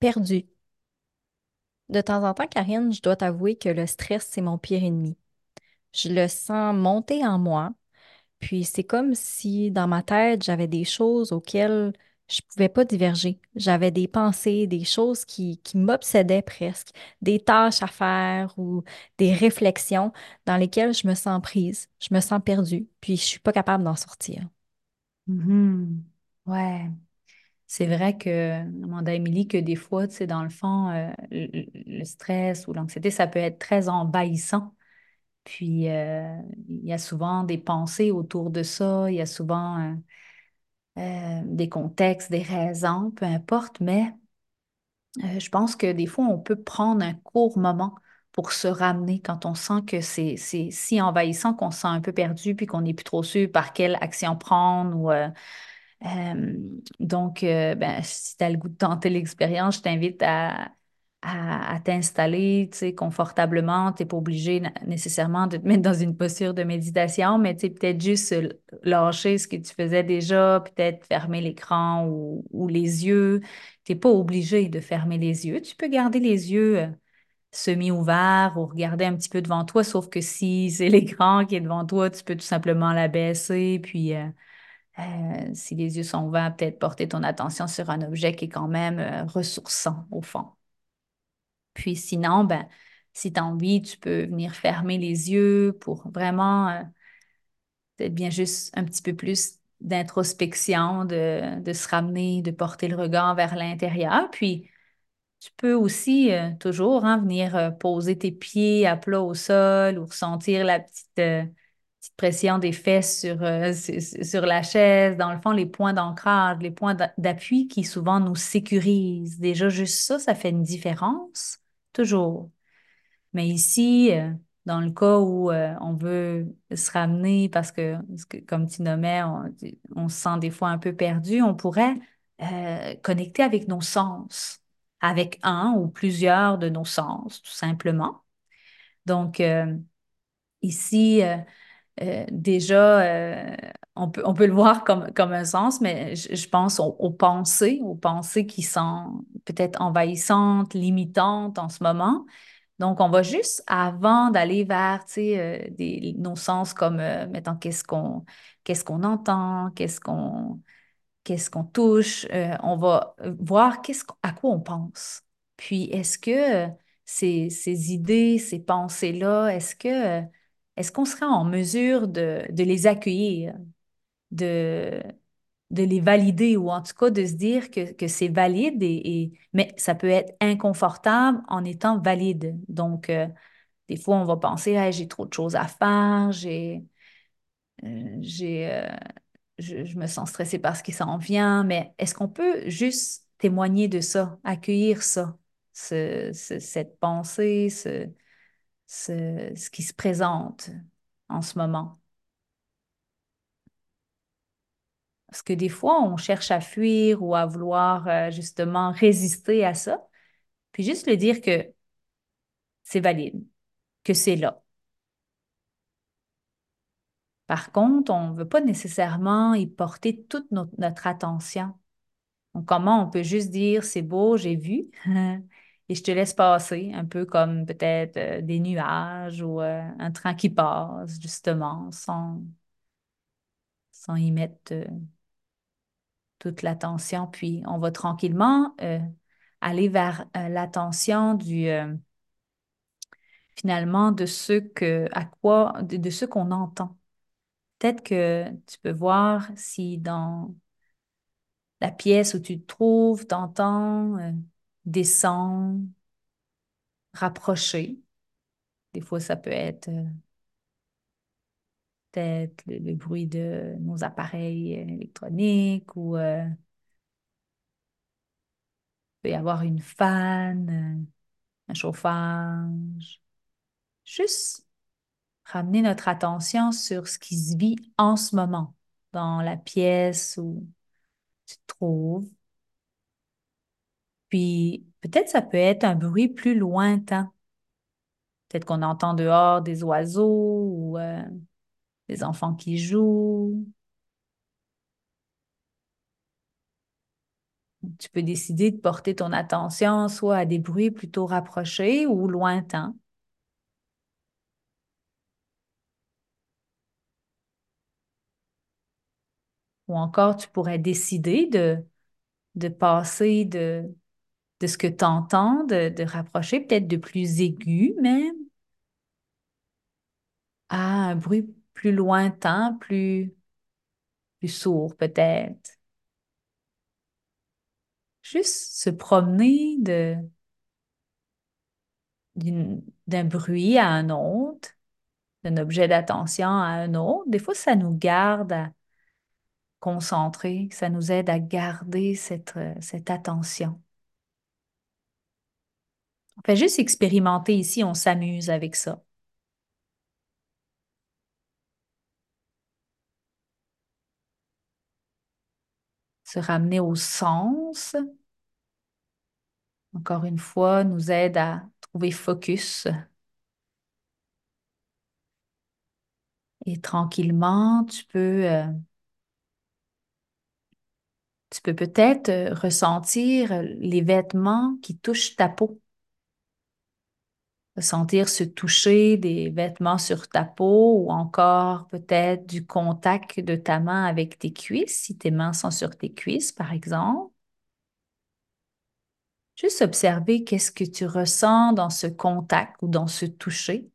Perdu. De temps en temps, Karine, je dois t'avouer que le stress, c'est mon pire ennemi. Je le sens monter en moi, puis c'est comme si dans ma tête, j'avais des choses auxquelles je pouvais pas diverger. J'avais des pensées, des choses qui, qui m'obsédaient presque, des tâches à faire ou des réflexions dans lesquelles je me sens prise, je me sens perdue, puis je suis pas capable d'en sortir. Mhm. Ouais, c'est vrai que, demande à Émilie que des fois, dans le fond, euh, le, stress ou l'anxiété, ça peut être très envahissant. Puis, euh, il y a souvent des pensées autour de ça, il y a souvent euh, des contextes, des raisons, peu importe, mais je pense que des fois, on peut prendre un court moment pour se ramener quand on sent que c'est si envahissant qu'on se sent un peu perdu, puis qu'on n'est plus trop sûr par quelle action prendre ou donc, euh, ben, si tu as le goût de tenter l'expérience, je t'invite à, à, t'installer, confortablement. Tu n'es pas obligé nécessairement de te mettre dans une posture de méditation, mais tu peut-être juste lâcher ce que tu faisais déjà, peut-être fermer l'écran ou, ou les yeux. Tu n'es pas obligé de fermer les yeux. Tu peux garder les yeux euh, semi-ouverts ou regarder un petit peu devant toi, sauf que si c'est l'écran qui est devant toi, tu peux tout simplement la baisser, puis... euh, euh, si les yeux sont ouverts, peut-être porter ton attention sur un objet qui est quand même euh, ressourçant au fond. Puis sinon, ben, si tu as envie, tu peux venir fermer les yeux pour vraiment euh, peut-être bien juste un petit peu plus d'introspection, de, se ramener, de porter le regard vers l'intérieur. Puis tu peux aussi toujours hein, venir poser tes pieds à plat au sol ou ressentir la petite, petite pression des fesses sur, euh, sur, la chaise. Dans le fond, les points d'ancrage, les points d'a- d'appui qui souvent nous sécurisent. Déjà, juste ça, ça fait une différence. Toujours. Mais ici, euh, dans le cas où euh, on veut se ramener parce que, comme tu nommais, on, on se sent des fois un peu perdu, on pourrait connecter avec nos sens, avec un ou plusieurs de nos sens, tout simplement. Donc, ici, euh, déjà, euh, on peut, on peut le voir comme, comme un sens, mais je, pense aux, pensées, aux pensées qui sont peut-être envahissantes, limitantes en ce moment. Donc, on va juste, avant d'aller vers, euh, des, nos sens comme, euh, mettons, qu'est-ce qu'on, entend, qu'est-ce qu'on, touche, on va voir à quoi on pense. Puis, est-ce que ces, ces idées, ces pensées-là, est-ce que, est-ce qu'on serait en mesure de, les accueillir, de, les valider ou en tout cas de se dire que, c'est valide mais ça peut être inconfortable en étant valide. Donc, euh, des fois, on va penser, j'ai trop de choses à faire, j'ai, euh, euh, je, me sens stressée parce qu'il s'en vient, mais est-ce qu'on peut juste témoigner de ça, accueillir ça, ce, ce- cette pensée, ce, ce, qui se présente en ce moment? Parce que des fois, on cherche à fuir ou à vouloir euh, justement résister à ça, puis juste le dire que c'est valide, que c'est là. Par contre, on ne veut pas nécessairement y porter toute notre, notre attention. Donc, comment on peut juste dire, c'est beau, j'ai vu, et je te laisse passer, un peu comme peut-être euh, des nuages ou euh, un train qui passe, justement, sans, sans y mettre euh, toute l'attention. Puis, on va tranquillement aller vers l'attention du, finalement, de ce que, à quoi, de, qu'on entend. Peut-être que tu peux voir si dans la pièce où tu te trouves, t'entends des sons rapprochés. Des fois, ça peut être euh, peut-être le, bruit de nos appareils euh, électroniques ou euh, il peut y avoir une fan, un chauffage. Juste ramener notre attention sur ce qui se vit en ce moment dans la pièce où tu te trouves. Puis peut-être ça peut être un bruit plus lointain. Peut-être qu'on entend dehors des oiseaux ou euh, des enfants qui jouent. Tu peux décider de porter ton attention soit à des bruits plutôt rapprochés ou lointains. Ou encore, tu pourrais décider de, de passer de, de ce que tu entends, de, de rapprocher peut-être de plus aigu même, à un bruit plus lointain, plus, plus sourd peut-être. Juste se promener de, d'un bruit à un autre, d'un objet d'attention à un autre. Des fois, ça nous garde à concentrer, ça nous aide à garder cette, euh, cette attention. On fait juste expérimenter ici, on s'amuse avec ça. Se ramener au sens, encore une fois, nous aide à trouver focus. Et tranquillement, tu peux, euh, tu peux peut-être euh, ressentir les vêtements qui touchent ta peau. Sentir se toucher des vêtements sur ta peau ou encore peut-être du contact de ta main avec tes cuisses, si tes mains sont sur tes cuisses, par exemple? Juste observer qu'est-ce que tu ressens dans ce contact ou dans ce toucher.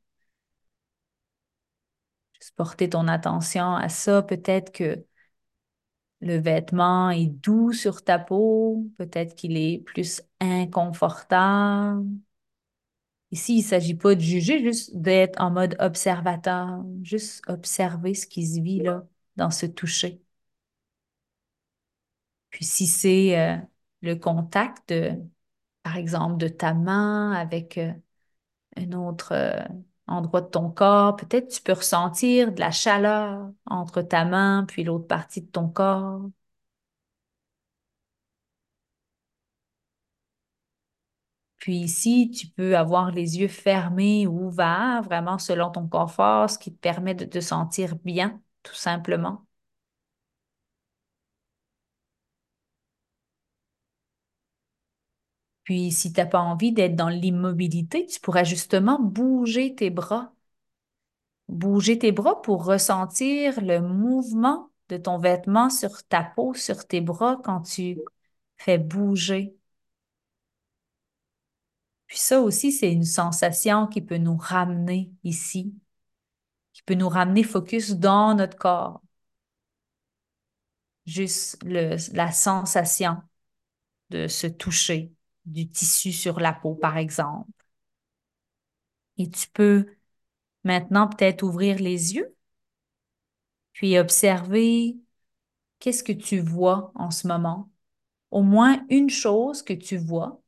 Juste porter ton attention à ça. Peut-être que le vêtement est doux sur ta peau, peut-être qu'il est plus inconfortable. Ici, il ne s'agit pas de juger, juste d'être en mode observateur, juste observer ce qui se vit là, dans ce toucher. Puis si c'est euh, le contact de, par exemple, de ta main avec euh, un autre euh, endroit de ton corps. Peut-être tu peux ressentir de la chaleur entre ta main puis l'autre partie de ton corps. Puis ici, tu peux avoir les yeux fermés ou ouverts, vraiment selon ton confort, ce qui te permet de te sentir bien, tout simplement. Puis, si tu n'as pas envie d'être dans l'immobilité, tu pourrais justement bouger tes bras. Bouger tes bras pour ressentir le mouvement de ton vêtement sur ta peau, sur tes bras quand tu fais bouger. Puis ça aussi, c'est une sensation qui peut nous ramener ici, qui peut nous ramener focus dans notre corps. Juste la sensation de se toucher du tissu sur la peau, par exemple. Et tu peux maintenant peut-être ouvrir les yeux, puis observer qu'est-ce que tu vois en ce moment. Au moins une chose que tu vois.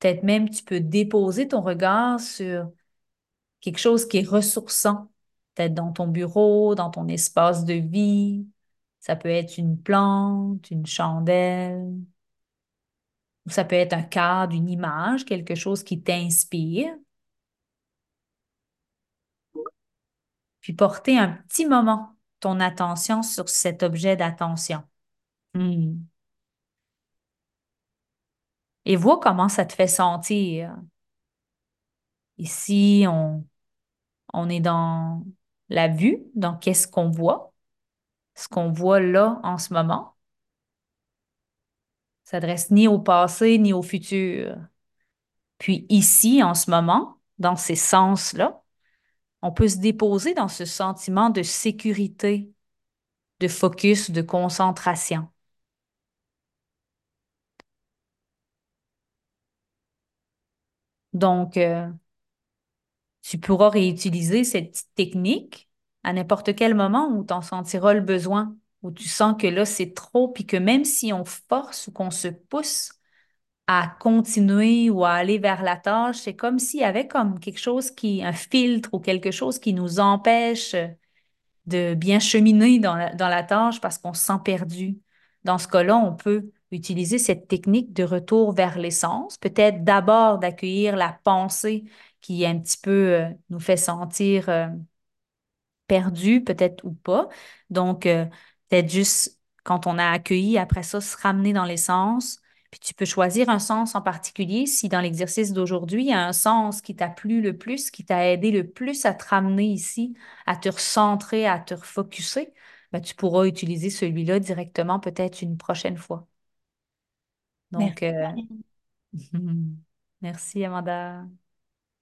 Peut-être même tu peux déposer ton regard sur quelque chose qui est ressourçant, peut-être dans ton bureau, dans ton espace de vie. Ça peut être une plante, une chandelle, ça peut être un cadre, une image, quelque chose qui t'inspire. Puis porter un petit moment ton attention sur cet objet d'attention. Hmm. Et vois comment ça te fait sentir. Ici, on, on est dans la vue, dans qu'est-ce qu'on voit, ce qu'on voit là en ce moment s'adresse ni au passé ni au futur. Puis ici, en ce moment, dans ces sens-là, on peut se déposer dans ce sentiment de sécurité, de focus, de concentration. Donc, euh, tu pourras réutiliser cette technique à n'importe quel moment où tu en sentiras le besoin où tu sens que là, c'est trop, puis que même si on force ou qu'on se pousse à continuer ou à aller vers la tâche, c'est comme s'il y avait comme quelque chose qui, un filtre ou quelque chose qui nous empêche de bien cheminer dans dans la tâche parce qu'on se sent perdu. Dans ce cas-là, on peut utiliser cette technique de retour vers l'essence, peut-être d'abord d'accueillir la pensée qui un petit peu euh, nous fait sentir euh, perdu, peut-être ou pas. Donc, euh, Peut-être juste quand on a accueilli, après ça, se ramener dans l'essence, Puis tu peux choisir un sens en particulier si dans l'exercice d'aujourd'hui, il y a un sens qui t'a plu le plus, qui t'a aidé le plus à te ramener ici, à te recentrer, à te refocuser, ben, tu pourras utiliser celui-là directement peut-être une prochaine fois. Merci. Donc, euh, merci Amanda.